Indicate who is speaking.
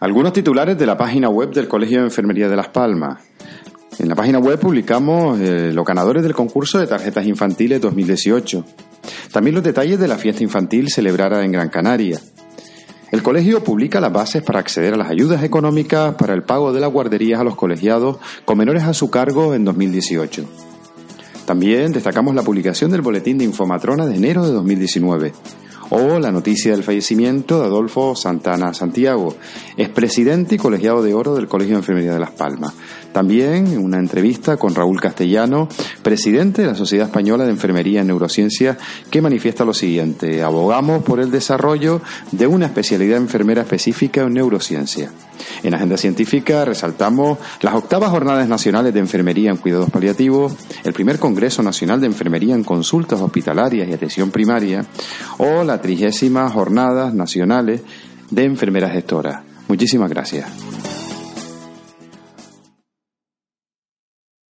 Speaker 1: Algunos titulares de la página web del Colegio de Enfermería de Las Palmas. En la página web publicamos eh, los ganadores del concurso de tarjetas infantiles 2018. También los detalles de la fiesta infantil celebrada en Gran Canaria. El colegio publica las bases para acceder a las ayudas económicas para el pago de las guarderías a los colegiados con menores a su cargo en 2018. También destacamos la publicación del boletín de Infomatrona de enero de 2019 o la noticia del fallecimiento de Adolfo Santana Santiago, expresidente y colegiado de oro del Colegio de Enfermería de Las Palmas. También una entrevista con Raúl Castellano, presidente de la Sociedad Española de Enfermería en Neurociencia, que manifiesta lo siguiente, abogamos por el desarrollo de una especialidad enfermera específica en neurociencia. En Agenda Científica resaltamos las octavas Jornadas Nacionales de Enfermería en Cuidados Paliativos, el primer Congreso Nacional de Enfermería en Consultas Hospitalarias y Atención Primaria o la trigésima Jornadas Nacionales de Enfermeras Gestoras. Muchísimas gracias.